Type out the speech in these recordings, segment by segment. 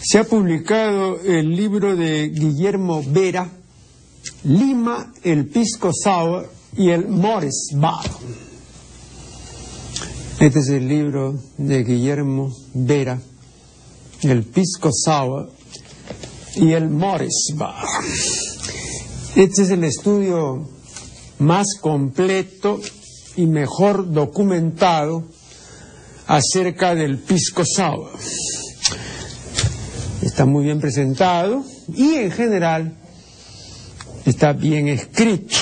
se ha publicado el libro de Guillermo Vera, Lima, el Pisco Sour y el Morris Bar. Este es el libro de Guillermo Vera, el Pisco Sour y el Morris Bar. Este es el estudio más completo y mejor documentado acerca del pisco sour. Está muy bien presentado y en general está bien escrito.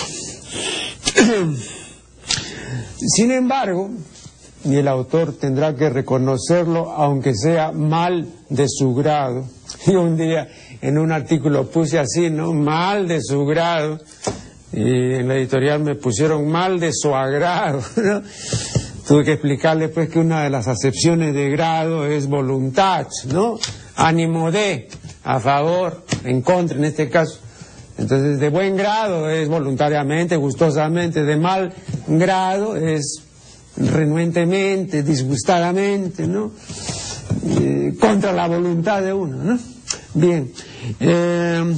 Sin embargo, y el autor tendrá que reconocerlo, aunque sea mal de su grado. Y un día en un artículo puse así, ¿no? Mal de su grado. Y en la editorial me pusieron mal de su agrado, ¿no? Tuve que explicarle pues que una de las acepciones de grado es voluntad, ¿no? Ánimo de, a favor, en contra en este caso. Entonces, de buen grado es voluntariamente, gustosamente, de mal grado es renuentemente, disgustadamente, ¿no? Eh, contra la voluntad de uno, ¿no? Bien. Eh,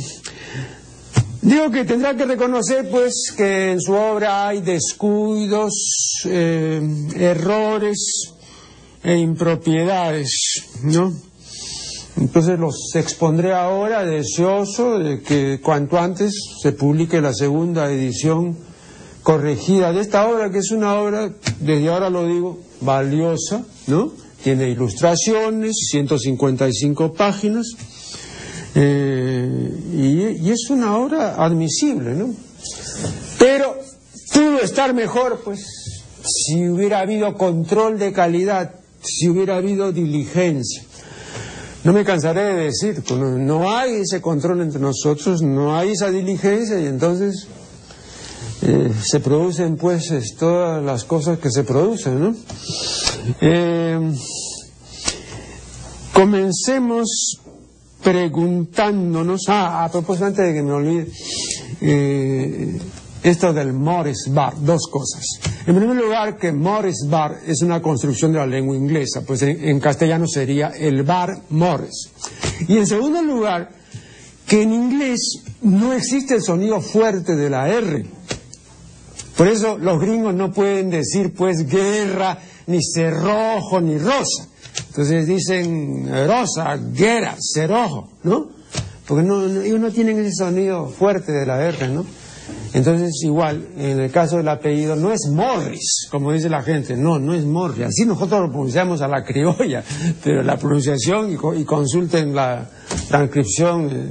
digo que tendrá que reconocer, pues, que en su obra hay descuidos, eh, errores e impropiedades, ¿no? Entonces los expondré ahora deseoso de que cuanto antes se publique la segunda edición corregida de esta obra, que es una obra, desde ahora lo digo, valiosa, ¿no? Tiene ilustraciones, 155 páginas, eh, y, y, es una obra admisible, ¿no? Pero pudo estar mejor, pues, si hubiera habido control de calidad, si hubiera habido diligencia. No me cansaré de decir, no hay ese control entre nosotros, no hay esa diligencia y entonces eh, se producen pues todas las cosas que se producen, ¿no? Eh, comencemos preguntándonos, ah, a propósito antes de que me olvide, eh, esto del Morris Bar, dos cosas. En primer lugar, que Morris Bar es una construcción de la lengua inglesa, pues en, castellano sería el bar Morris. Y en segundo lugar, que en inglés no existe el sonido fuerte de la R. Por eso los gringos no pueden decir pues guerra, ni cerrojo, ni rosa. Entonces dicen rosa, guerra, cerrojo, ¿no? Porque no, ellos no tienen ese sonido fuerte de la R, ¿no? Entonces, igual, en el caso del apellido, no es Morris, como dice la gente, no, no es Morris. Así nosotros lo pronunciamos a la criolla, pero la pronunciación, y, consulten la transcripción eh,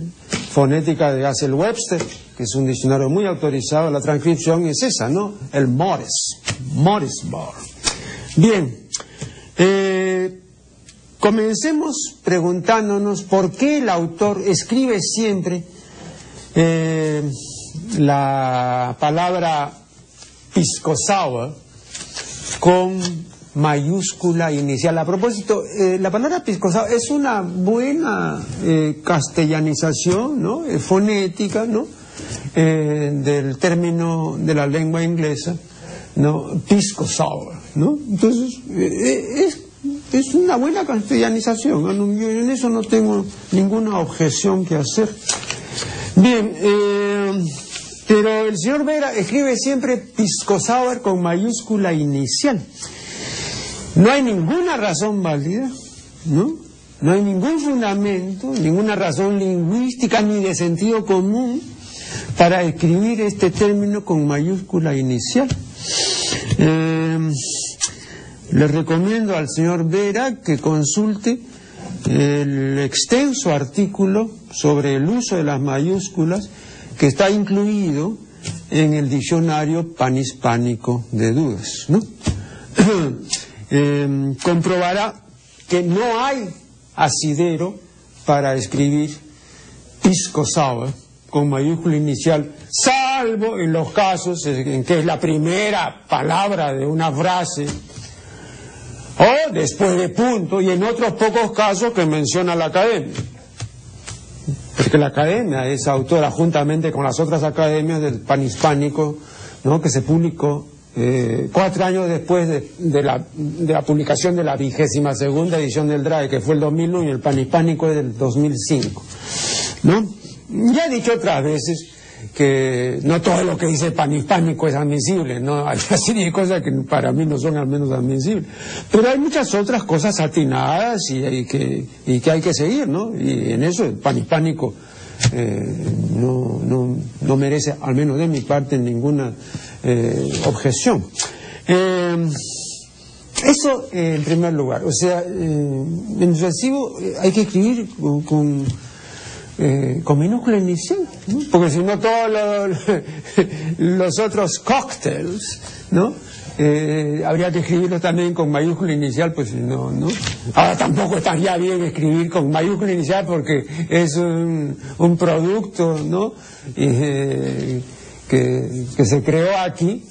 fonética de Hazel Webster, que es un diccionario muy autorizado, la transcripción es esa, ¿no? El Morris, Morrisburg. Bien, eh, comencemos preguntándonos por qué el autor escribe siempre eh, la palabra pisco con mayúscula inicial. A propósito, eh, la palabra pisco es una buena eh, castellanización, ¿no? Eh, fonética, ¿no? del término de la lengua inglesa, ¿no? Pisco ¿no? Entonces, es, es una buena castellanización. Yo en eso no tengo ninguna objeción que hacer. Bien, pero el señor Vera escribe siempre pisco sour con mayúscula inicial. No hay ninguna razón válida, ¿no? No hay ningún fundamento, ninguna razón lingüística ni de sentido común para escribir este término con mayúscula inicial. Eh, le recomiendo al señor Vera que consulte el extenso artículo sobre el uso de las mayúsculas que está incluido en el diccionario panhispánico de dudas. ¿no? Em, comprobará que no hay asidero para escribir pisco sour con mayúscula inicial, salvo en los casos en que es la primera palabra de una frase o después de punto y en otros pocos casos que menciona la academia porque la academia es autora juntamente con las otras academias del panhispánico, ¿no? que se publicó eh, cuatro años después de, la, de, la, publicación de la vigésima segunda edición del DRAE, que fue el 2001, y el panhispánico es del 2005. ¿No? Ya he dicho otras veces que no todo lo que dice panhispánico es admisible, ¿no? Hay una serie de cosas que para mí no son al menos admisibles. Pero hay muchas otras cosas atinadas y, que, y que hay que seguir, ¿no? Y en eso el panhispánico eh, no, no, no, merece, al menos de mi parte, ninguna eh, objeción. Eh, eso en primer lugar. O sea, en el recibo hay que escribir con eh, con minúscula inicial, porque si no todos los, otros cócteles, ¿no? Eh, habría que escribirlo también con mayúscula inicial, pues no, ¿no? Ahora tampoco estaría bien escribir con mayúscula inicial porque es un, un producto, ¿no? Eh, que, que se creó aquí,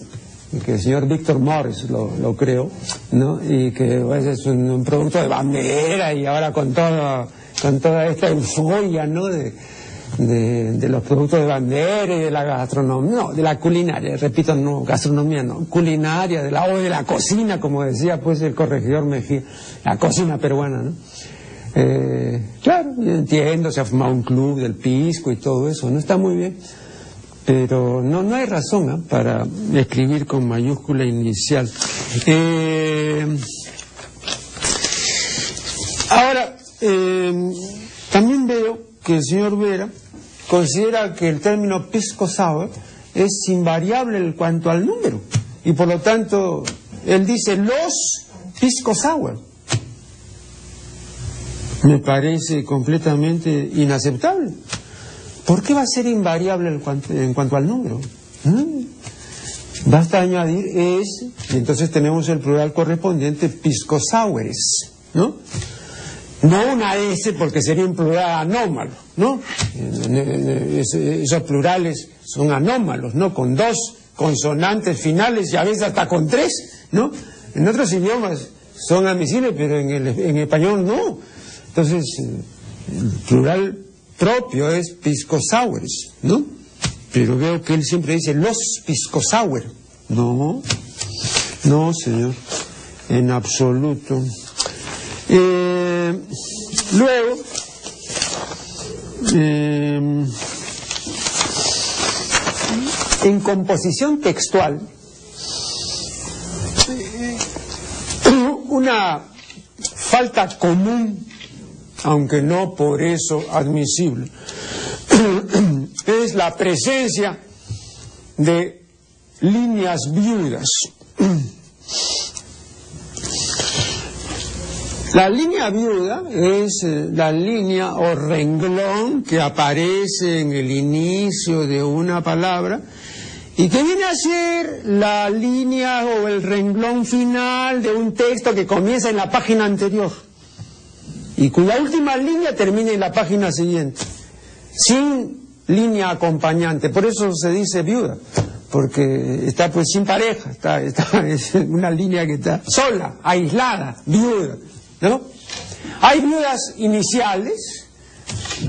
que el señor Víctor Morris lo, lo creó, ¿no? Y que pues, es un, un, producto de bandera y ahora con todo con toda esta euforia, ¿no? De, de, los productos de bandera y de la gastronomía, no, de la culinaria, repito, no, gastronomía no, culinaria, de la, o de la cocina, como decía pues el corregidor Mejía, la cocina peruana, ¿no? Eh, claro, entiendo, se ha formado un club del pisco y todo eso, no está muy bien, pero no, no hay razón ¿eh? para escribir con mayúscula inicial. Eh, ahora, eh, también veo que el señor Vera considera que el término pisco sour es invariable en cuanto al número y por lo tanto él dice los pisco sour. Me parece completamente inaceptable. ¿Por qué va a ser invariable en cuanto, al número? ¿Mm? Basta añadir es, y entonces tenemos el plural correspondiente, pisco sours, ¿no? No una S porque sería un plural anómalo, ¿no? Esos plurales son anómalos, ¿no? Con dos consonantes finales y a veces hasta con tres, ¿no? En otros idiomas son admisibles, pero en, el, en español no. Entonces, el plural propio es piscosaures, ¿no? Pero veo que él siempre dice los piscosauer. No, no, señor, en absoluto. Eh, luego, eh, en composición textual, una falta común, aunque no por eso admisible, es la presencia de líneas viudas. La línea viuda es eh, la línea o renglón que aparece en el inicio de una palabra y que viene a ser la línea o el renglón final de un texto que comienza en la página anterior y cuya última línea termina en la página siguiente, sin línea acompañante. Por eso se dice viuda, porque está pues sin pareja, está, está es una línea que está sola, aislada, viuda. ¿No? Hay viudas iniciales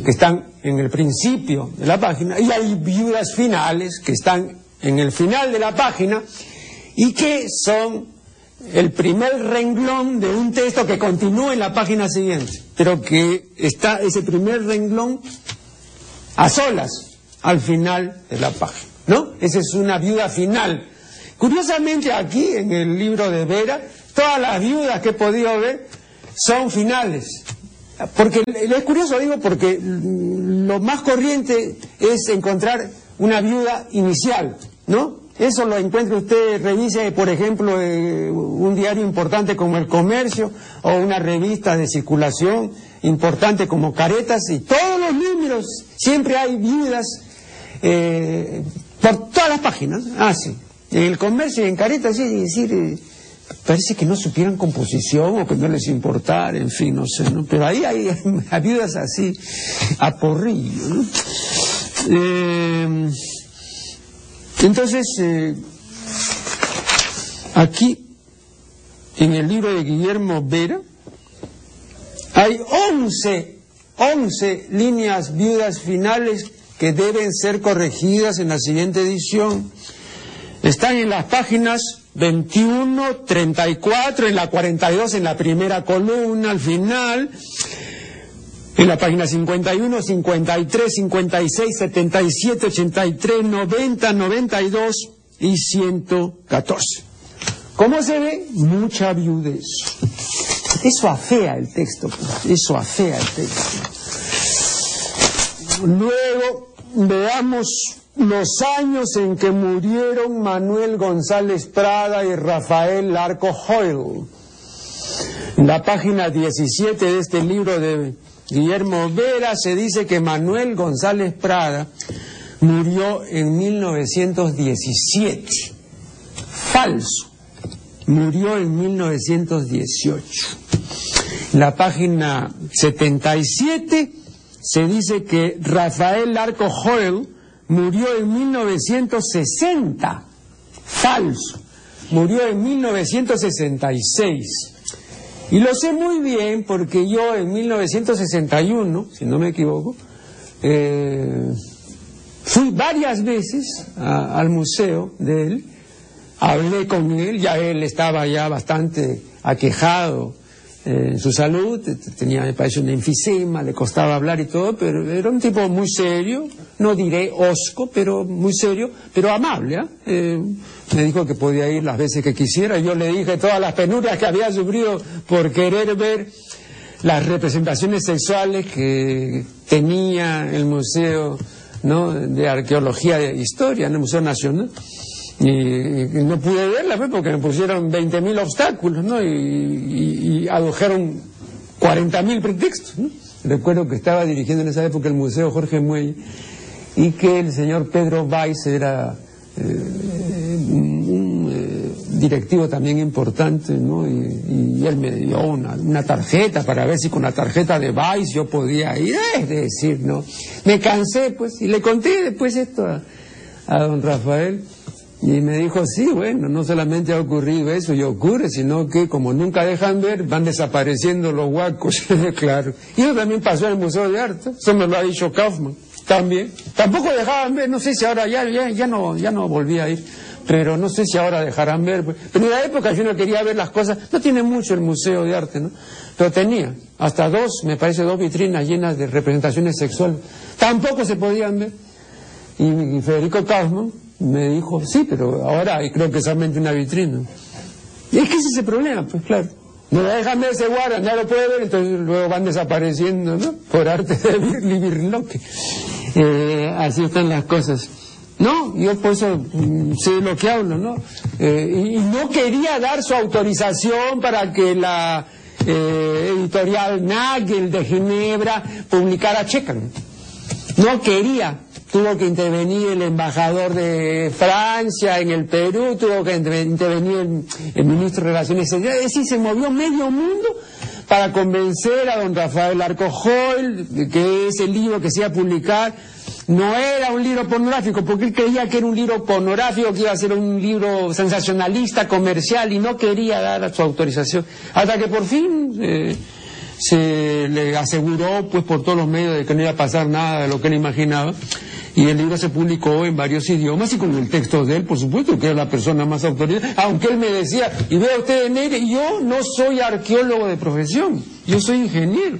que están en el principio de la página y hay viudas finales que están en el final de la página y que son el primer renglón de un texto que continúa en la página siguiente, pero que está ese primer renglón a solas al final de la página, ¿no? Esa es una viuda final. Curiosamente aquí en el libro de Vera, todas las viudas que he podido ver son finales. Porque es curioso, digo, porque lo más corriente es encontrar una viuda inicial, ¿no? Eso lo encuentra usted, revise, por ejemplo, eh, un diario importante como El Comercio o una revista de circulación importante como Caretas y todos los números, siempre hay viudas eh, por todas las páginas. Ah, sí. En El Comercio y en Caretas, sí, decir... Eh, parece que no supieran composición o que no les importara, en fin, no sé, ¿no? Pero ahí hay viudas así, a porrillo, ¿no? Eh, entonces, eh, aquí, en el libro de Guillermo Vera, hay 11, 11 líneas viudas finales que deben ser corregidas en la siguiente edición. Están en las páginas 21, 34, en la 42, en la primera columna, al final, en la página 51, 53, 56, 77, 83, 90, 92 y 114. ¿Cómo se ve? Mucha viudez. Eso afea el texto, eso afea el texto. Luego veamos los años en que murieron Manuel González Prada y Rafael Larco Hoyle. La página 17 de este libro de Guillermo Vera se dice que Manuel González Prada murió en 1917. Falso. Murió en 1918. En la página 77 se dice que Rafael Larco Hoyle murió en 1960. Falso. Murió en 1966. Y lo sé muy bien porque yo en 1961, si no me equivoco, eh, fui varias veces al museo de él, hablé con él, ya él estaba ya bastante aquejado en su salud, tenía, me parece, un enfisema, le costaba hablar y todo, pero era un tipo muy serio, no diré osco, pero muy serio, pero amable. ¿ah? Eh, me dijo que podía ir las veces que quisiera. Yo le dije todas las penurias que había sufrido por querer ver las representaciones sexuales que tenía el Museo de Arqueología e Historia, en el Museo Nacional. Y, no pude verla pues, porque me pusieron 20.000 obstáculos ¿no? y, y, adujeron 40.000 pretextos. Recuerdo que estaba dirigiendo en esa época el Museo Jorge Muelle y que el señor Pedro Weiss era eh, un eh, directivo también importante, ¿no? Y, él me dio una, tarjeta para ver si con la tarjeta de Weiss yo podía ir, es decir, ¿no? Me cansé, pues, y le conté después esto a don Rafael. Y me dijo, sí, bueno, no solamente ha ocurrido eso y ocurre, sino que como nunca dejan ver, van desapareciendo los huacos, claro. Y eso también pasó en el Museo de Arte, eso me lo ha dicho Kaufman, también. Tampoco dejaban ver, no sé si ahora ya, ya, ya no, ya no volví a ir, pero no sé si ahora dejarán ver. Pues. Pero en la época yo no quería ver las cosas, no tiene mucho el Museo de Arte, ¿no? Pero tenía hasta dos, me parece, dos vitrinas llenas de representaciones sexuales. Tampoco se podían ver. Y, Federico Kaufman me dijo, sí, pero ahora creo que solamente una vitrina. Y es que ese es el problema, pues claro. No la dejan ver, se guardan, no lo puede ver, entonces luego van desapareciendo, ¿no? Por arte de Libirloque. Eh, así están las cosas. No, yo por eso mm, sé lo que hablo, ¿no? Eh, y, no quería dar su autorización para que la eh, editorial Nagel de Ginebra publicara Checan. No quería, tuvo que intervenir el embajador de Francia en el Perú, tuvo que intervenir el, ministro de Relaciones Exteriores, es decir, se movió medio mundo para convencer a don Rafael Arcojol de que ese libro que se iba a publicar no era un libro pornográfico, porque él creía que era un libro pornográfico, que iba a ser un libro sensacionalista, comercial, y no quería dar su autorización. Hasta que por fin eh, se le aseguró, pues por todos los medios, de que no iba a pasar nada de lo que él imaginaba. Y el libro se publicó en varios idiomas y con el texto de él, por supuesto, que era la persona más autorizada. Aunque él me decía, y vea usted, Nere, yo no soy arqueólogo de profesión, yo soy ingeniero.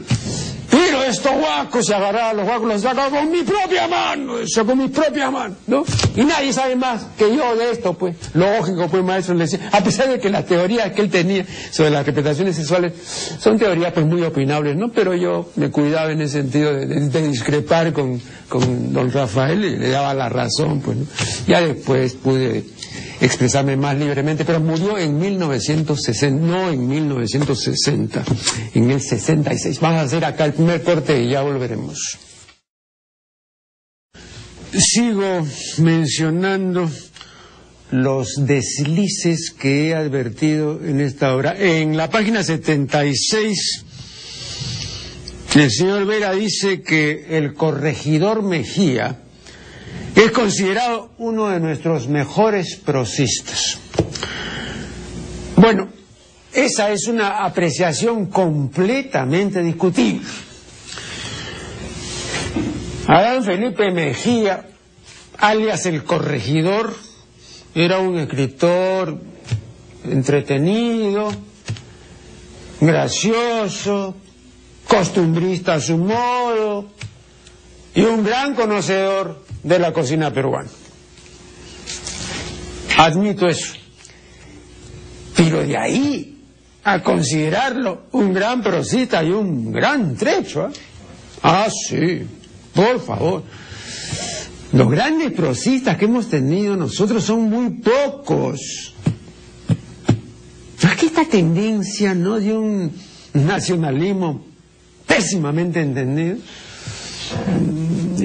Estos guacos se agarraron, los guacos los sacaron con mi propia mano, eso con mi propia mano, ¿no? Y nadie sabe más que yo de esto, pues. Lógico, pues, maestro, le decía, a pesar de que las teorías que él tenía sobre las interpretaciones sexuales son teorías, pues, muy opinables, ¿no? Pero yo me cuidaba en ese sentido de, discrepar con, con don Rafael y le daba la razón, pues, ¿no? Ya después pude expresarme más libremente, pero murió en 1960, no en 1960, en el 66. Vamos a hacer acá el primer corte y ya volveremos. Sigo mencionando los deslices que he advertido en esta obra. En la página 76, el señor Vera dice que el corregidor Mejía, es considerado uno de nuestros mejores prosistas. Bueno, esa es una apreciación completamente discutible. Adán Felipe Mejía, alias el corregidor, era un escritor entretenido, gracioso, costumbrista a su modo y un gran conocedor de la cocina peruana. Admito eso. Pero de ahí a considerarlo un gran prosita y un gran trecho. ¿eh? Ah, sí, por favor. Los grandes prosistas que hemos tenido nosotros son muy pocos. Aquí esta tendencia, ¿no? De un nacionalismo pésimamente entendido,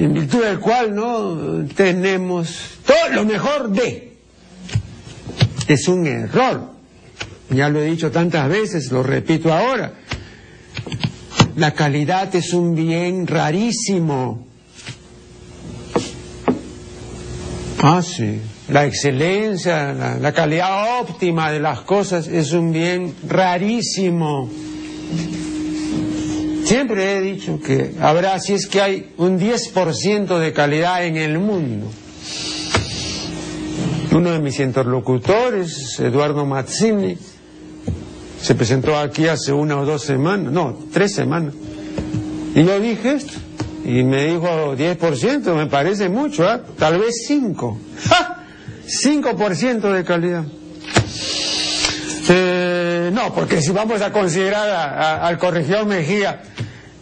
en virtud del cual, ¿no? Tenemos todo lo mejor de. Es un error. Ya lo he dicho tantas veces, lo repito ahora. La calidad es un bien rarísimo. Ah, sí. La excelencia, la, la, calidad óptima de las cosas es un bien rarísimo. Siempre he dicho que habrá, si es que hay un 10% de calidad en el mundo. Uno de mis interlocutores, Eduardo Mazzini, se presentó aquí hace una o dos semanas, no, tres semanas. Y yo dije esto, y me dijo 10%, me parece mucho, ¿eh? tal vez 5. ¡Ja! 5% de calidad. Eh, no, porque si vamos a considerar a, al corregidor Mejía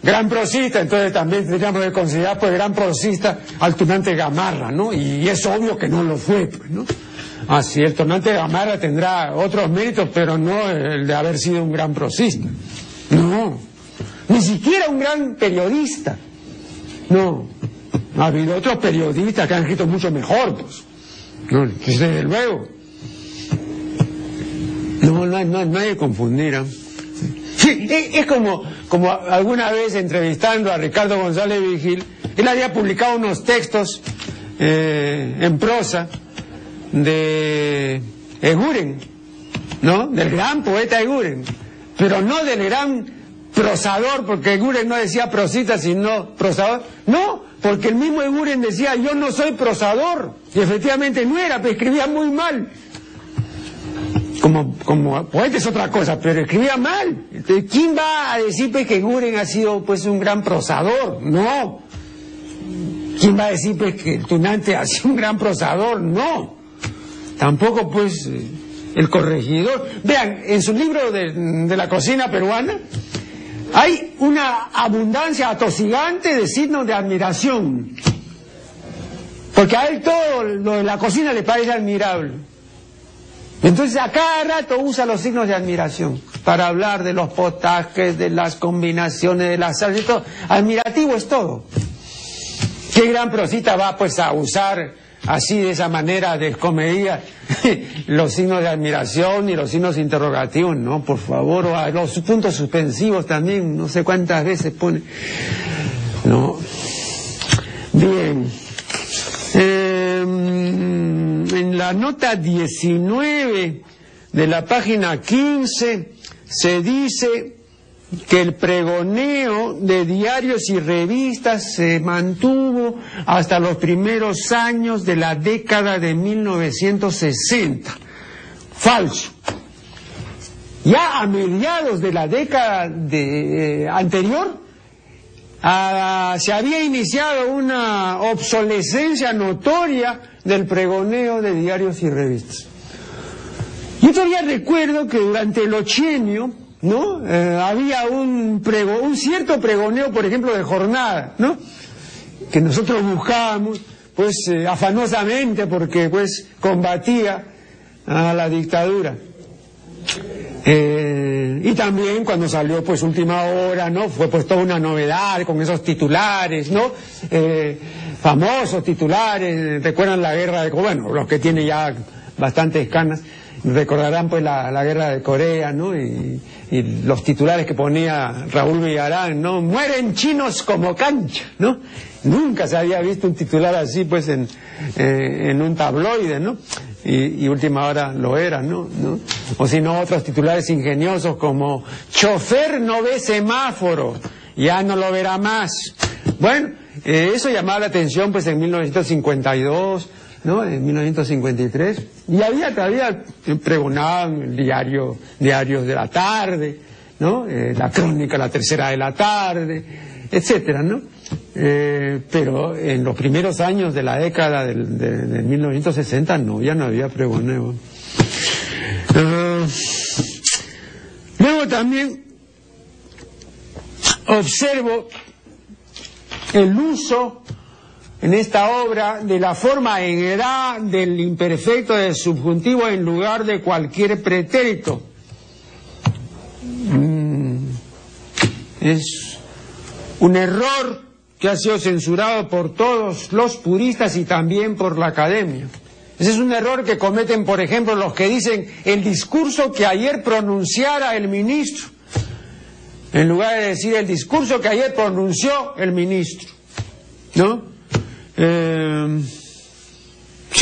gran prosista, entonces también tendríamos que considerar pues gran prosista al tunante Gamarra, ¿no? Y es obvio que no lo fue, pues, ¿no? Así, el tonante Gamarra tendrá otros méritos, pero no el de haber sido un gran prosista. No, ni siquiera un gran periodista. No, ha habido otros periodistas que han escrito mucho mejor, pues. Desde luego. No, no, no, hay. ¿eh? Es, como, como alguna vez entrevistando a Ricardo González Vigil, él había publicado unos textos eh, en prosa de Eguren, ¿no? Del gran poeta Eguren, pero no del gran prosador, porque Eguren no decía prosita, sino prosador. No, porque el mismo Eguren decía, yo no soy prosador, y efectivamente no era, pero escribía muy mal. Como, como poeta es otra cosa, pero escribía mal. ¿quién va a decir pues, que Eguren ha sido pues un gran prosador? No. ¿Quién va a decir pues, que el tunante ha sido un gran prosador? No. Tampoco pues el corregidor. Vean, en su libro de, de la cocina peruana, hay una abundancia atosigante de signos de admiración. Porque a él todo lo de la cocina le parece admirable. Entonces a cada rato usa los signos de admiración para hablar de los potajes, de las combinaciones, de las salsas y todo. Admirativo es todo. ¿Qué gran prosita va pues a usar así de esa manera descomedida los signos de admiración y los signos interrogativos, no, por favor, los puntos suspensivos también, no sé cuántas veces pone. No. Bien. Eh, en la nota 19 de la página 15 se dice que el pregoneo de diarios y revistas se mantuvo hasta los primeros años de la década de 1960. Falso. Ya a mediados de la década eh, anterior ah, se había iniciado una obsolescencia notoria del pregoneo de diarios y revistas. Yo todavía recuerdo que durante el ochienio, ¿no? Eh, había un, prego, un cierto pregoneo, por ejemplo, de jornada, ¿no? Que nosotros buscábamos, pues, eh, afanosamente, porque, pues, combatía a la dictadura. Eh, y también cuando salió, pues, última hora, ¿no? Fue, pues, toda una novedad con esos titulares, ¿no? Famosos titulares, recuerdan la guerra de, bueno, los que tienen ya bastantes canas, recordarán pues la, la, guerra de Corea, ¿no? Y, los titulares que ponía Raúl Villarán, ¿no? Mueren chinos como cancha, ¿no? Nunca se había visto un titular así, pues, en, eh, en un tabloide, ¿no? Y, y, última hora lo era, ¿no? ¿no? O si no, otros titulares ingeniosos como chofer no ve semáforo, ya no lo verá más. Bueno, eh, eso llamaba la atención, pues, en 1952, ¿no? En 1953. Y había todavía pregonaban el diario, diarios de la tarde, ¿no? Eh, la crónica la tercera de la tarde, etcétera, ¿no? Eh, pero en los primeros años de la década del, de, 1960 no, ya no había pregoneo. Luego también observo el uso en esta obra de la forma en edad del imperfecto del subjuntivo en lugar de cualquier pretérito. Mm, es un error que ha sido censurado por todos los puristas y también por la academia. Ese es un error que cometen, por ejemplo, los que dicen el discurso que ayer pronunciara el ministro, en lugar de decir el discurso que ayer pronunció el ministro. ¿No? Eh,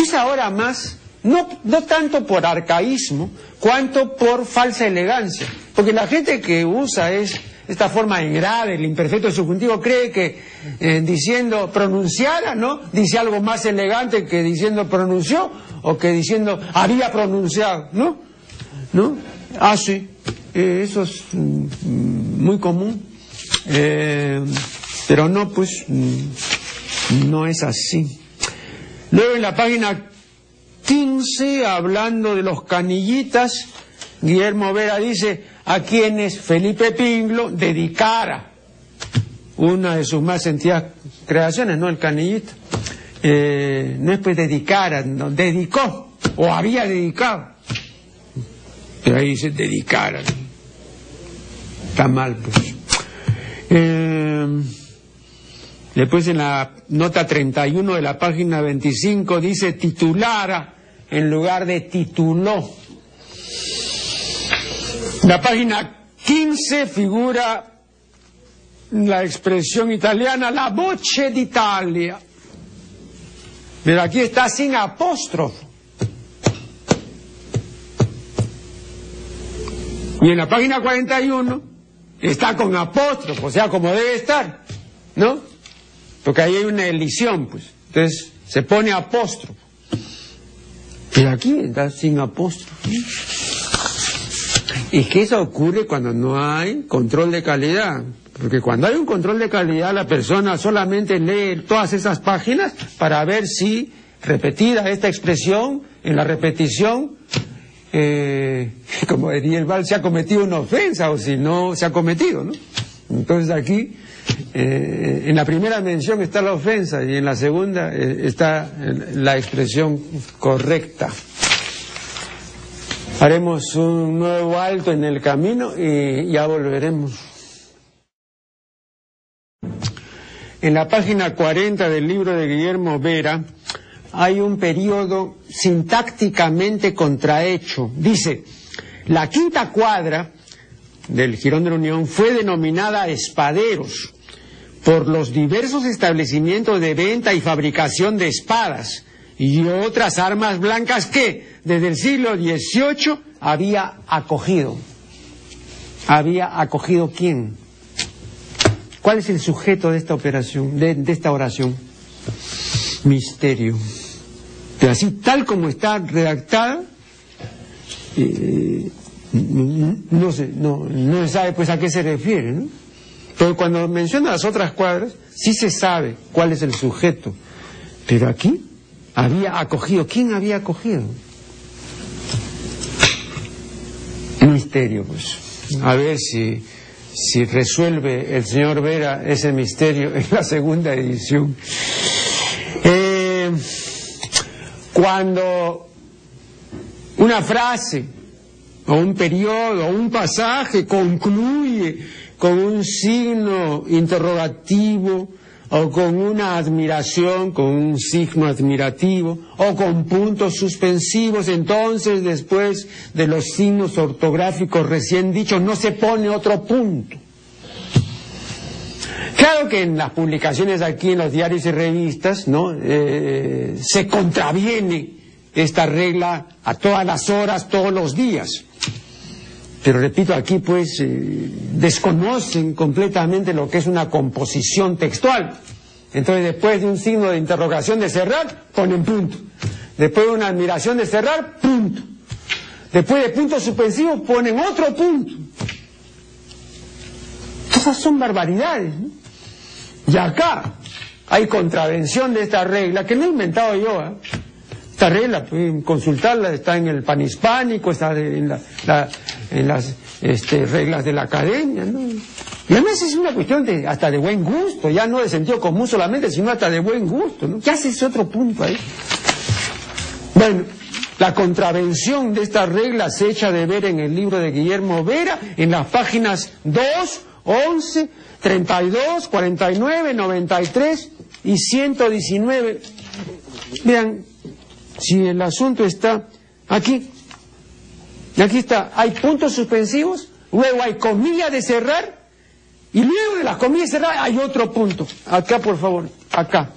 es ahora más, no, no tanto por arcaísmo, cuanto por falsa elegancia. Porque la gente que usa es esta forma en grave, el imperfecto subjuntivo, cree que eh, diciendo pronunciara, ¿no? Dice algo más elegante que diciendo pronunció o que diciendo había pronunciado, ¿no? ¿No? Ah, sí. Eh, eso es mm, muy común. Eh, pero no, pues, mm, no es así. Luego en la página 15, hablando de los canillitas, Guillermo Vera dice, a quienes Felipe Pinglo dedicara una de sus más sentidas creaciones, ¿no? El canillito. Eh, no es pues dedicara, no, dedicó, o había dedicado. Pero ahí dice dedicara. Está mal, pues. Eh, después en la nota 31 de la página 25 dice titulara en lugar de tituló. La página 15 figura la expresión italiana la voce d'Italia. Pero aquí está sin apóstrofo. Y en la página 41 está con apóstrofo, o sea, como debe estar, ¿no? Porque ahí hay una elisión, pues. Entonces se pone apóstrofo. Pero aquí está sin apóstrofo. Y que eso ocurre cuando no hay control de calidad. Porque cuando hay un control de calidad, la persona solamente lee todas esas páginas para ver si, repetida esta expresión, en la repetición, eh, como diría el Val, se ha cometido una ofensa o si no se ha cometido, ¿no? Entonces aquí, eh, en la primera mención está la ofensa y en la segunda eh, está la expresión correcta. Haremos un nuevo alto en el camino y ya volveremos. En la página 40 del libro de Guillermo Vera hay un periodo sintácticamente contrahecho. Dice, la quinta cuadra del Girón de la Unión fue denominada espaderos por los diversos establecimientos de venta y fabricación de espadas y otras armas blancas que desde el siglo XVIII había acogido. ¿Había acogido quién? ¿Cuál es el sujeto de esta operación, de, esta oración? Misterio. Pero así, tal como está redactada, eh, no, se, no, no se sabe pues a qué se refiere. Pero cuando menciona las otras cuadras, sí se sabe cuál es el sujeto. Pero aquí había acogido. ¿Quién había acogido? misterio, pues. A ver si, si resuelve el señor Vera ese misterio en la segunda edición. Cuando una frase o un periodo o un pasaje concluye con un signo interrogativo o con una admiración, con un signo admirativo, o con puntos suspensivos, entonces después de los signos ortográficos recién dichos no se pone otro punto. Claro que en las publicaciones aquí en los diarios y revistas, ¿no? Eh, se contraviene esta regla a todas las horas, todos los días. Pero repito, aquí pues eh, desconocen completamente lo que es una composición textual. Entonces después de un signo de interrogación de cerrar, ponen punto. Después de una admiración de cerrar, punto. Después de puntos suspensivos ponen otro punto. Todas son barbaridades. Y acá hay contravención de esta regla, que no he inventado yo. ¿eh? Esta regla, pueden consultarla, está en el panhispánico, está en, las este, reglas de la academia. ¿no? Y además es una cuestión de, hasta de buen gusto, ya no de sentido común solamente, sino hasta de buen gusto. ¿no? ¿Qué hace ese otro punto ahí? Bueno, la contravención de esta regla se echa de ver en el libro de Guillermo Vera, en las páginas 2, 11, 32, 49, 93 y 119. Vean, si el asunto está aquí, aquí está, hay puntos suspensivos, luego hay comillas de cerrar, y luego de las comillas de cerrar hay otro punto. Acá, por favor, acá,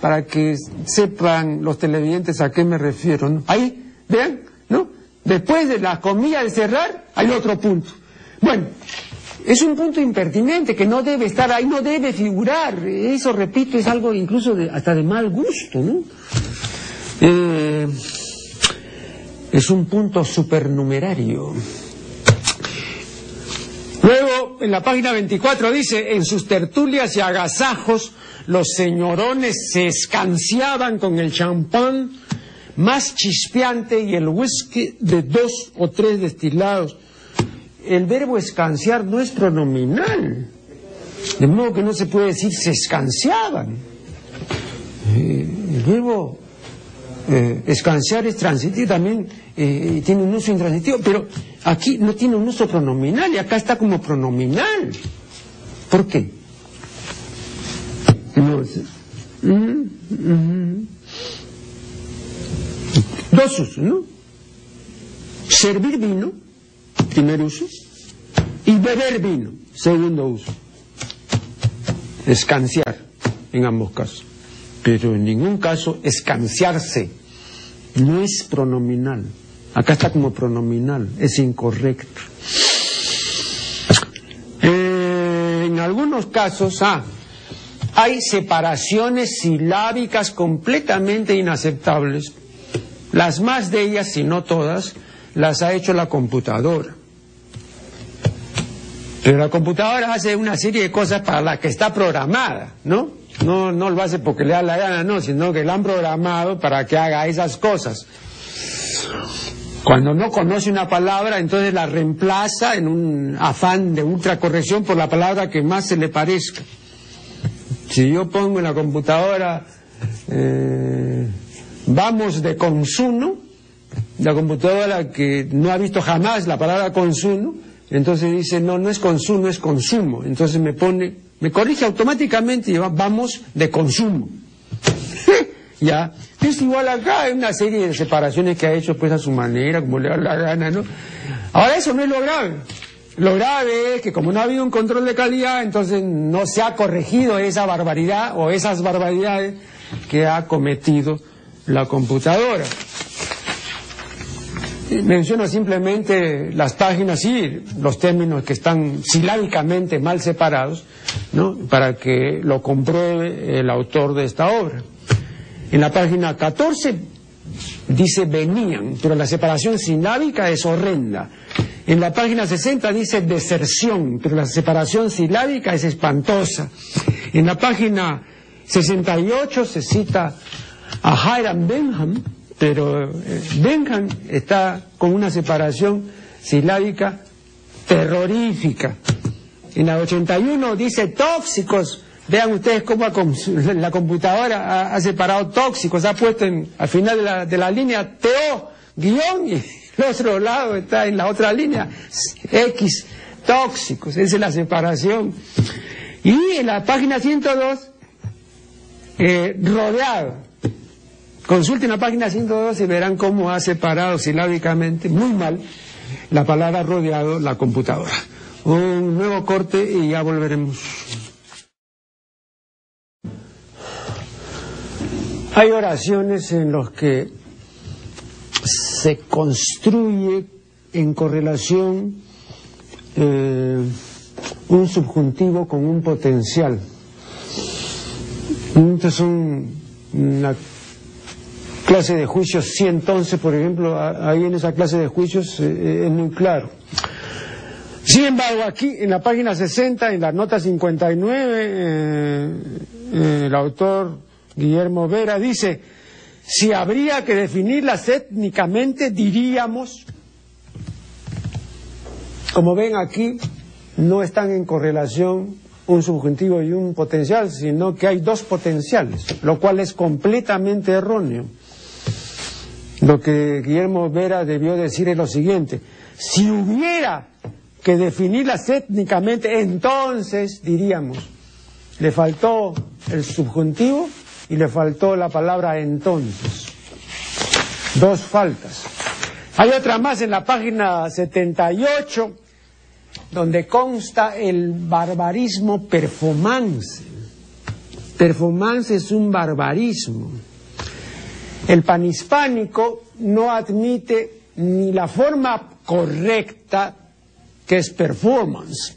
para que sepan los televidentes a qué me refiero. Ahí, vean, ¿no? Después de las comillas de cerrar, hay otro punto. Bueno, es un punto impertinente que no debe estar ahí, no debe figurar. Eso, repito, es algo incluso hasta de mal gusto, ¿no? Eh, es un punto supernumerario. Luego, en la página 24 dice, en sus tertulias y agasajos, los señorones se escanciaban con el champán más chispeante y el whisky de dos o tres destilados el verbo escanciar no es pronominal. De modo que no se puede decir se escanciaban. Eh, el verbo eh, escanciar es transitivo, también eh, tiene un uso intransitivo, pero aquí no tiene un uso pronominal y acá está como pronominal. ¿Por qué? Dos usos, ¿no? Servir vino primer uso, y beber vino, segundo uso. Escanciar, en ambos casos. Pero en ningún caso escanciarse no es pronominal. Acá está como pronominal, es incorrecto. Eh, en algunos casos, ah, hay separaciones silábicas completamente inaceptables. Las más de ellas, si no todas, las ha hecho la computadora. Pero la computadora hace una serie de cosas para las que está programada, ¿no? No, no lo hace porque le da la gana, no, sino que la han programado para que haga esas cosas. Cuando no conoce una palabra, entonces la reemplaza en un afán de ultracorrección por la palabra que más se le parezca. Si yo pongo en la computadora, eh, vamos de consumo, la computadora que no ha visto jamás la palabra consumo, entonces dice, no, no es consumo, es consumo. Entonces me pone, me corrige automáticamente y vamos de consumo. ya. Es igual acá, hay una serie de separaciones que ha hecho pues a su manera, como le da la gana, ¿no? Ahora eso no es lo grave. Lo grave es que como no ha habido un control de calidad, entonces no se ha corregido esa barbaridad o esas barbaridades que ha cometido la computadora. Menciono simplemente las páginas y los términos que están silábicamente mal separados, ¿no? Para que lo compruebe el autor de esta obra. En la página 14 dice venían, pero la separación silábica es horrenda. En la página 60 dice deserción, pero la separación silábica es espantosa. En la página 68 se cita a Hiram Benham, pero eh, Benham está con una separación silábica terrorífica. En la 81 dice tóxicos. Vean ustedes cómo la computadora ha, separado tóxicos, ha puesto al final de la, de la línea TO, guion, y el otro lado está en la otra línea, X, tóxicos, esa es la separación. Y en la página 102, eh, rodeado, Consulten la página 112 y verán cómo ha separado silábicamente, muy mal, la palabra rodeado la computadora. Un nuevo corte y ya volveremos. Hay oraciones en las que se construye en correlación eh, un subjuntivo con un potencial. Entonces son una clase de juicios 111, por ejemplo, ahí en esa clase de juicios eh, es muy claro. Sin embargo, aquí en la página 60, en la nota 59, eh, eh, el autor Guillermo Vera dice, si habría que definirlas étnicamente, diríamos, como ven aquí, no están en correlación un subjuntivo y un potencial, sino que hay dos potenciales, lo cual es completamente erróneo. Lo que Guillermo Vera debió decir es lo siguiente, si hubiera que definirlas étnicamente, entonces diríamos, le faltó el subjuntivo y le faltó la palabra entonces. Dos faltas. Hay otra más en la página 78 donde consta el barbarismo performance. Performance es un barbarismo. El panhispánico no admite ni la forma correcta que es performance,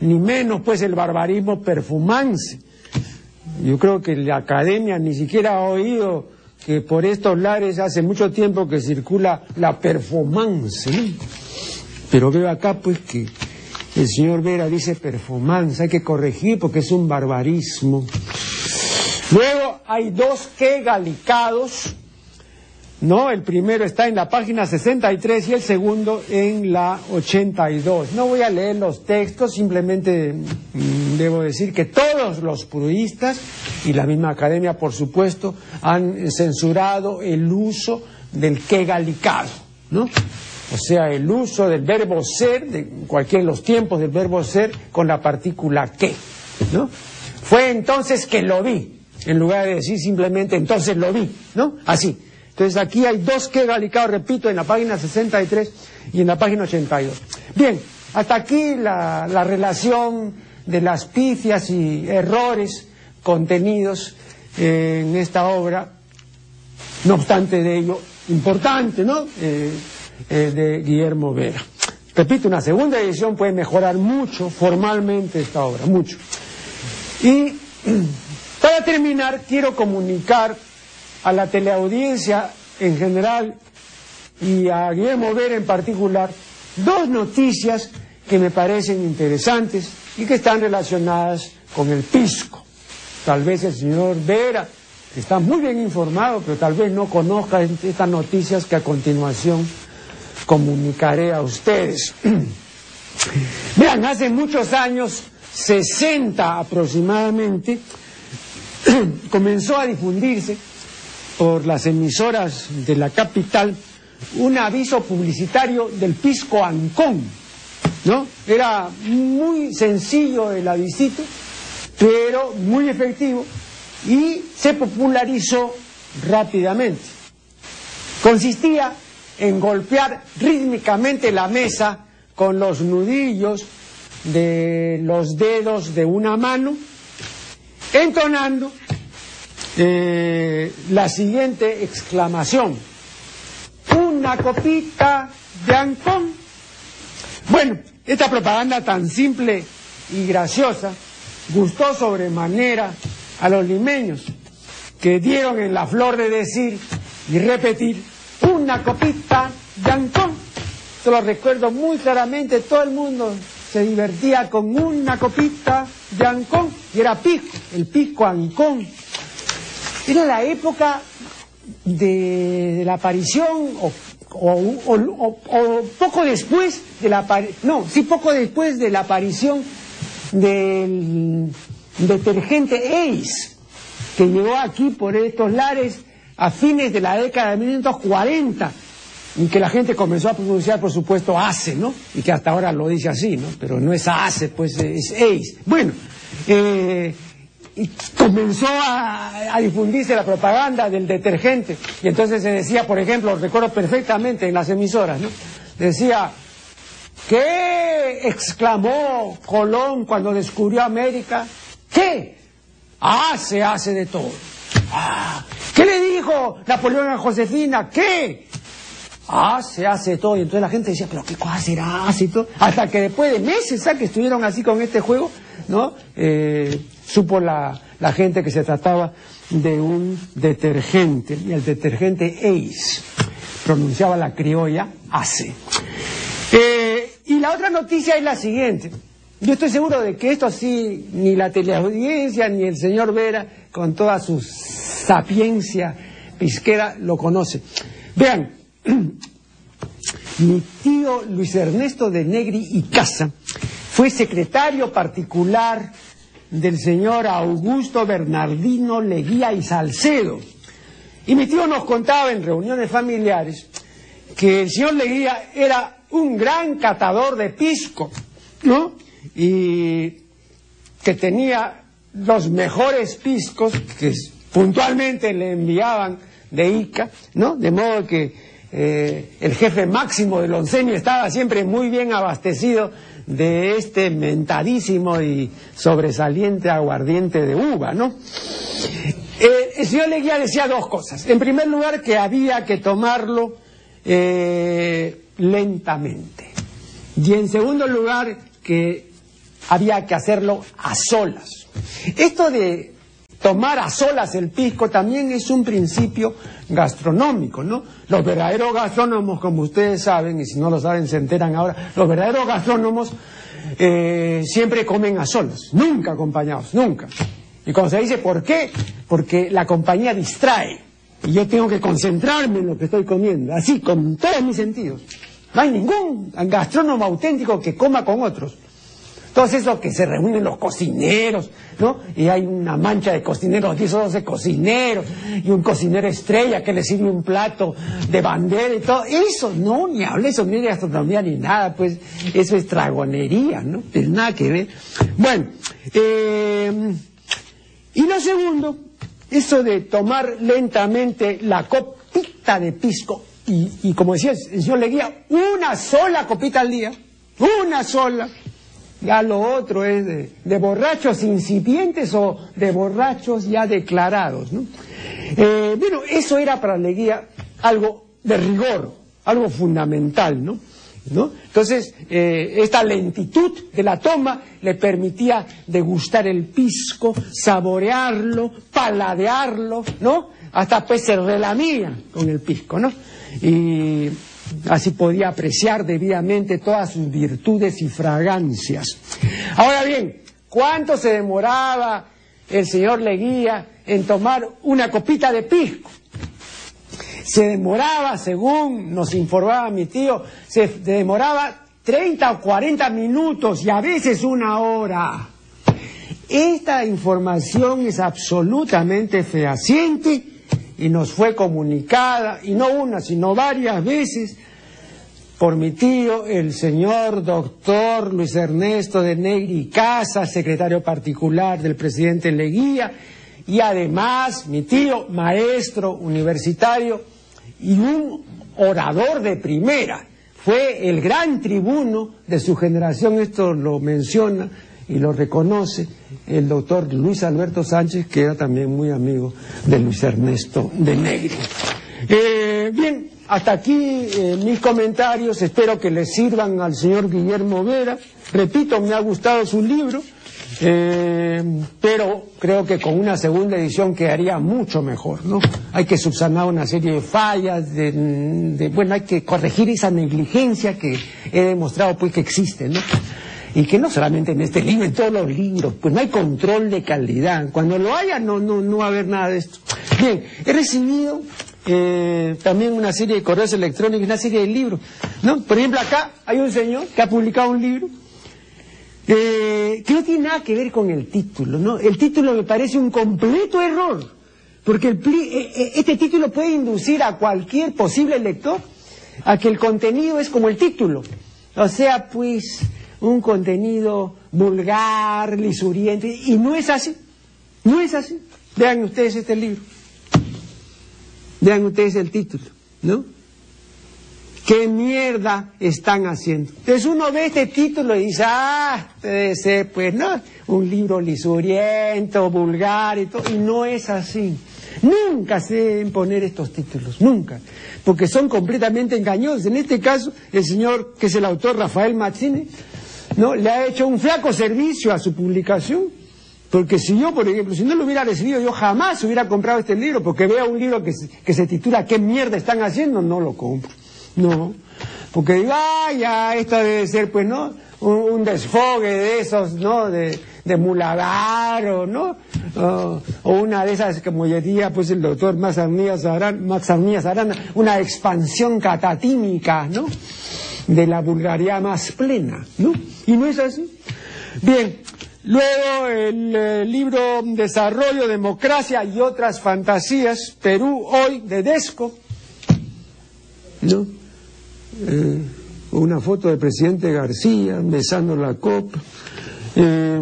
ni menos pues el barbarismo performance. Yo creo que la academia ni siquiera ha oído que por estos lares hace mucho tiempo que circula la performance. Pero veo acá pues que el señor Vera dice performance, hay que corregir porque es un barbarismo. Luego hay dos que galicados no, el primero está en la página 63 y el segundo en la 82. No voy a leer los textos, simplemente mm, debo decir que todos los pruistas y la misma academia, por supuesto, han censurado el uso del que galicado, ¿no? O sea, el uso del verbo ser, de cualquiera de los tiempos del verbo ser, con la partícula que, ¿no? Fue entonces que lo vi, en lugar de decir simplemente entonces lo vi, ¿no? Así. Entonces aquí hay dos que galicados, repito, en la página 63 y en la página 82. Bien, hasta aquí la, relación de las pifias y errores contenidos en esta obra, no obstante de ello, importante, ¿no? Eh, eh, de Guillermo Vera. Repito, una segunda edición puede mejorar mucho formalmente esta obra, mucho. Y para terminar, quiero comunicar a la teleaudiencia en general y a Guillermo Vera en particular dos noticias que me parecen interesantes y que están relacionadas con el pisco. Tal vez el señor Vera está muy bien informado, pero tal vez no conozca estas noticias que a continuación comunicaré a ustedes. Vean, hace muchos años, 60 aproximadamente, comenzó a difundirse por las emisoras de la capital un aviso publicitario del Pisco Ancón, ¿no? Era muy sencillo el avisito, pero muy efectivo y se popularizó rápidamente. Consistía en golpear rítmicamente la mesa con los nudillos de los dedos de una mano, entonando eh, la siguiente exclamación. Una copita de Ancón. Bueno, esta propaganda tan simple y graciosa gustó sobremanera a los limeños, que dieron en la flor de decir y repetir una copita de Ancón. Yo lo recuerdo muy claramente, todo el mundo se divertía con una copita de Ancón, y era pisco, el pisco Ancón era la época de, la aparición o, poco después de la no, sí poco después de la aparición del detergente Ace que llegó aquí por estos lares a fines de la década de 1940 y que la gente comenzó a pronunciar, por supuesto, ACE, ¿no? Y que hasta ahora lo dice así, ¿no? Pero no es ACE, pues es ACE. Bueno, eh, y comenzó a, difundirse la propaganda del detergente. Y entonces se decía, por ejemplo, recuerdo perfectamente en las emisoras, ¿no? Decía, ¿qué exclamó Colón cuando descubrió América? ¿Qué? Ah, se hace de todo. Ah, ¿Qué le dijo Napoleón a Josefina? ¿Qué? Ah, se hace todo. Y entonces la gente decía, pero ¿qué cosa será? Así todo. Hasta que después de meses, ¿sabes? Que estuvieron así con este juego, ¿no? Eh, supo la, gente que se trataba de un detergente, y el detergente Ace, pronunciaba la criolla ACE. Eh, y la otra noticia es la siguiente. Yo estoy seguro de que esto sí, ni la teleaudiencia, ni el señor Vera, con toda su sapiencia pisquera, lo conoce. Vean, mi tío Luis Ernesto de Negri y Casa fue secretario particular del señor Augusto Bernardino Leguía y Salcedo. Y mi tío nos contaba en reuniones familiares que el señor Leguía era un gran catador de pisco, ¿no? Y que tenía los mejores piscos que puntualmente le enviaban de Ica, ¿no? De modo que eh, el jefe máximo del oncenio estaba siempre muy bien abastecido de este mentadísimo y sobresaliente aguardiente de uva, ¿no? Eh, el señor Leguía decía dos cosas. En primer lugar, que había que tomarlo eh, lentamente. Y en segundo lugar, que había que hacerlo a solas. Esto de tomar a solas el pisco también es un principio gastronómico, ¿no? Los verdaderos gastrónomos, como ustedes saben, y si no lo saben se enteran ahora, los verdaderos gastrónomos eh, siempre comen a solas, nunca acompañados, nunca. Y cuando se dice por qué, porque la compañía distrae y yo tengo que concentrarme en lo que estoy comiendo, así, con todos mis sentidos. No hay ningún gastrónomo auténtico que coma con otros. Todos esos que se reúnen los cocineros, ¿no? Y hay una mancha de cocineros, 10 o 12 cocineros, y un cocinero estrella que le sirve un plato de bandera y todo. Eso, no, ni hable eso, ni de gastronomía ni nada, pues eso es dragonería, ¿no? Tiene nada que ver. Bueno, eh, y lo segundo, eso de tomar lentamente la copita de pisco, y, y como decía el señor Leguía, una sola copita al día, una sola ya lo otro es de, borrachos incipientes o de borrachos ya declarados. ¿no? Eh, bueno, eso era para Leguía algo de rigor, algo fundamental, ¿no? ¿No? Entonces, eh, esta lentitud de la toma le permitía degustar el pisco, saborearlo, paladearlo, ¿no? Hasta pues se relamía con el pisco, ¿no? Y Así podía apreciar debidamente todas sus virtudes y fragancias. Ahora bien, ¿cuánto se demoraba el señor Leguía en tomar una copita de pisco? Se demoraba, según nos informaba mi tío, se demoraba 30 o 40 minutos y a veces una hora. Esta información es absolutamente fehaciente y nos fue comunicada, y no una, sino varias veces, por mi tío, el señor doctor Luis Ernesto de Negri Casa, secretario particular del presidente Leguía, y además mi tío, maestro universitario y un orador de primera. Fue el gran tribuno de su generación, esto lo menciona y lo reconoce el doctor Luis Alberto Sánchez, que era también muy amigo de Luis Ernesto de Negri. Eh, bien, hasta aquí eh, mis comentarios, espero que le sirvan al señor Guillermo Vera. Repito, me ha gustado su libro, eh, pero creo que con una segunda edición quedaría mucho mejor, ¿no? Hay que subsanar una serie de fallas, de, bueno, hay que corregir esa negligencia que he demostrado pues que existe, ¿no? Y que no solamente en este libro, en todos los libros, pues no hay control de calidad. Cuando lo haya no, no, no va a haber nada de esto. Bien, he recibido eh, también una serie de correos electrónicos, una serie de libros. ¿no? Por ejemplo, acá hay un señor que ha publicado un libro eh, que no tiene nada que ver con el título. ¿no? El título me parece un completo error, porque el eh, este título puede inducir a cualquier posible lector a que el contenido es como el título. O sea, pues un contenido vulgar, lisuriente, y no es así, no es así. Vean ustedes este libro, vean ustedes el título, ¿no? ¿Qué mierda están haciendo? Entonces uno ve este título y dice, ah, ser, pues, ¿no? Un libro lisuriento, vulgar y todo, y no es así. Nunca se deben poner estos títulos, nunca, porque son completamente engañosos. En este caso, el señor, que es el autor Rafael Mazzini, ¿no? Le ha hecho un flaco servicio a su publicación, Porque si yo, por ejemplo, si no lo hubiera recibido, yo jamás hubiera comprado este libro, porque veo un libro que se, que se titula ¿Qué mierda están haciendo? No lo compro. No. Porque digo, ah, ya, esto debe ser, pues, ¿no? Un, desfogue de esos, ¿no? De, de Muladar, ¿no? o una de esas, como diría, pues, el doctor Max Arnías Arana, una expansión catatímica, ¿no? De la vulgaridad más plena, ¿no? Y no es así. Bien, Luego el eh, libro Desarrollo, Democracia y otras fantasías, Perú hoy de Desco, ¿no? Eh, una foto del presidente García besando la copa. Eh,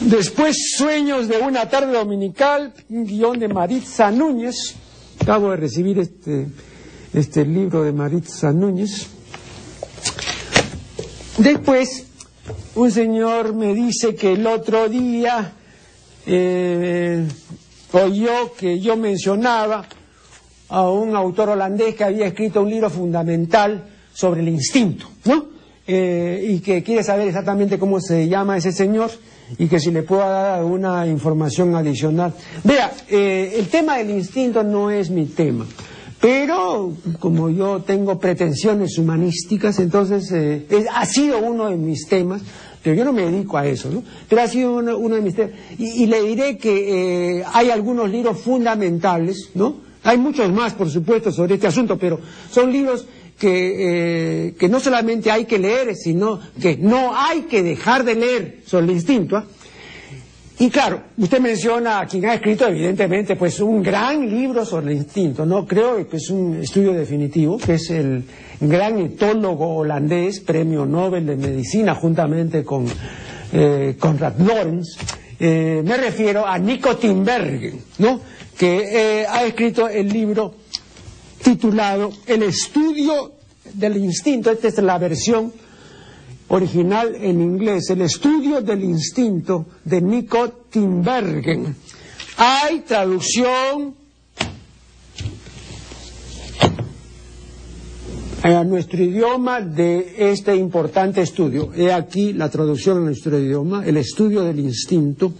después Sueños de una tarde dominical, guion de Maritza Núñez. Acabo de recibir este, este libro de Maritza Núñez. Después un señor me dice que el otro día eh, oyó que yo mencionaba a un autor holandés que había escrito un libro fundamental sobre el instinto, ¿no? Eh, y que quiere saber exactamente cómo se llama ese señor y que si le puedo dar alguna información adicional. Vea, eh, el tema del instinto no es mi tema. Pero como yo tengo pretensiones humanísticas, entonces ha sido uno de mis temas pero yo no me dedico a eso, ¿no? Pero ha sido uno, de mis temas. Y, le diré que eh, hay algunos libros fundamentales, ¿no? Hay muchos más, por supuesto, sobre este asunto, pero son libros que, eh, que no solamente hay que leer, sino que no hay que dejar de leer sobre el instinto. Y claro, usted menciona a quien ha escrito, evidentemente, pues un gran libro sobre el instinto, ¿no? Creo que es un estudio definitivo, que es el gran etólogo holandés, premio Nobel de Medicina, juntamente con eh, Conrad Lorenz. Eh, me refiero a Nico Timbergen, ¿no? Que eh, ha escrito el libro titulado El estudio del instinto. Esta es la versión original en inglés, el estudio del instinto de Nico Timbergen. Hay traducción a nuestro idioma de este importante estudio. He aquí la traducción a nuestro idioma, el estudio del instinto.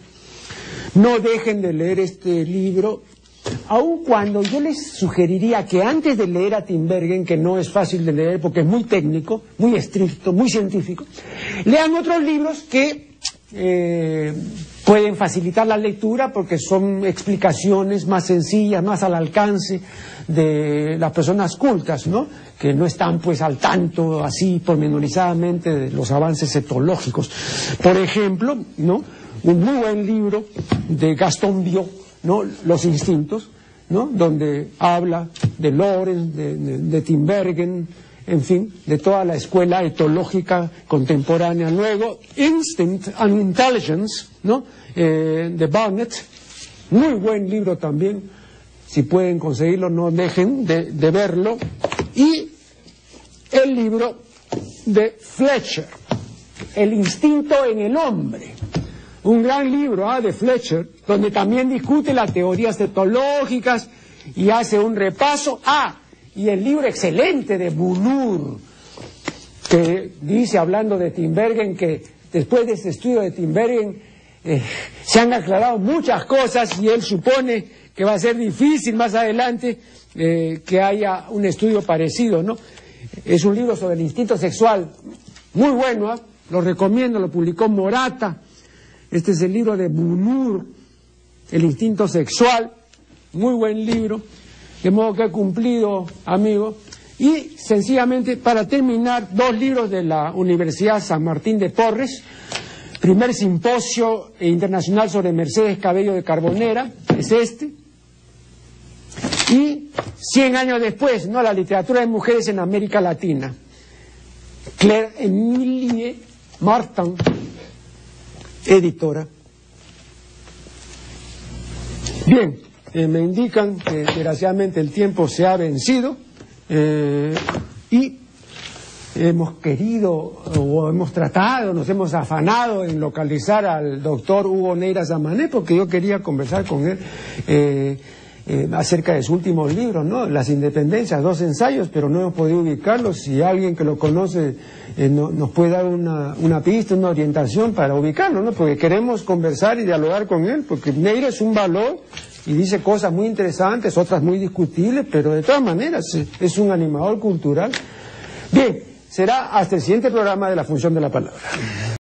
No dejen de leer este libro, aun cuando yo les sugeriría que antes de leer a Timbergen, que no es fácil de leer porque es muy técnico, muy estricto, muy científico, lean otros libros que eh, pueden facilitar la lectura porque son explicaciones más sencillas, más al alcance de las personas cultas, ¿no? Que no están pues al tanto así pormenorizadamente de los avances etológicos. Por ejemplo, ¿no? Un muy buen libro de Gastón Biot, ¿no? Los instintos, ¿no? Donde habla de Lorenz, de, de, Timbergen, en fin, de toda la escuela etológica contemporánea. Luego, Instinct and Intelligence, ¿no? Eh, de Barnett, muy buen libro también, si pueden conseguirlo, no dejen de, verlo. Y el libro de Fletcher, El instinto en el hombre. Un gran libro ¿ah? de Fletcher, donde también discute las teorías etológicas y hace un repaso. Ah, y el libro excelente de Bunur, que dice, hablando de Timbergen, que después de ese estudio de Timbergen eh, se han aclarado muchas cosas y él supone que va a ser difícil más adelante eh, que haya un estudio parecido, ¿no? Es un libro sobre el instinto sexual, muy bueno, ¿ah? lo recomiendo, lo publicó Morata. Este es el libro de Bunur, El instinto sexual, muy buen libro, de modo que ha cumplido, amigo. Y sencillamente, para terminar, dos libros de la Universidad San Martín de Porres, primer simposio internacional sobre Mercedes Cabello de Carbonera, es este, y 100 años después, ¿no? La literatura de mujeres en América Latina. Claire Emilie Martin, editora. Bien, eh, me indican que desgraciadamente el tiempo se ha vencido eh, y hemos querido o hemos tratado, nos hemos afanado en localizar al doctor Hugo Neira Zamané porque yo quería conversar con él. Eh, eh, acerca de su último libro, ¿no? Las Independencias, dos ensayos, pero no hemos podido ubicarlos. Si alguien que lo conoce eh, nos puede dar una, una, pista, una orientación para ubicarlo, ¿no? Porque queremos conversar y dialogar con él, porque Neira es un valor y dice cosas muy interesantes, otras muy discutibles, pero de todas maneras es un animador cultural. Bien, será hasta el siguiente programa de la función de la palabra.